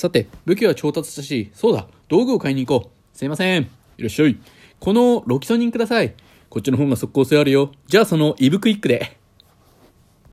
さて、武器は調達したし、そうだ、道具を買いに行こう。すいません。いらっしゃい。このロキソニンください。こっちの方が速攻性あるよ。じゃあそのイブクイックで。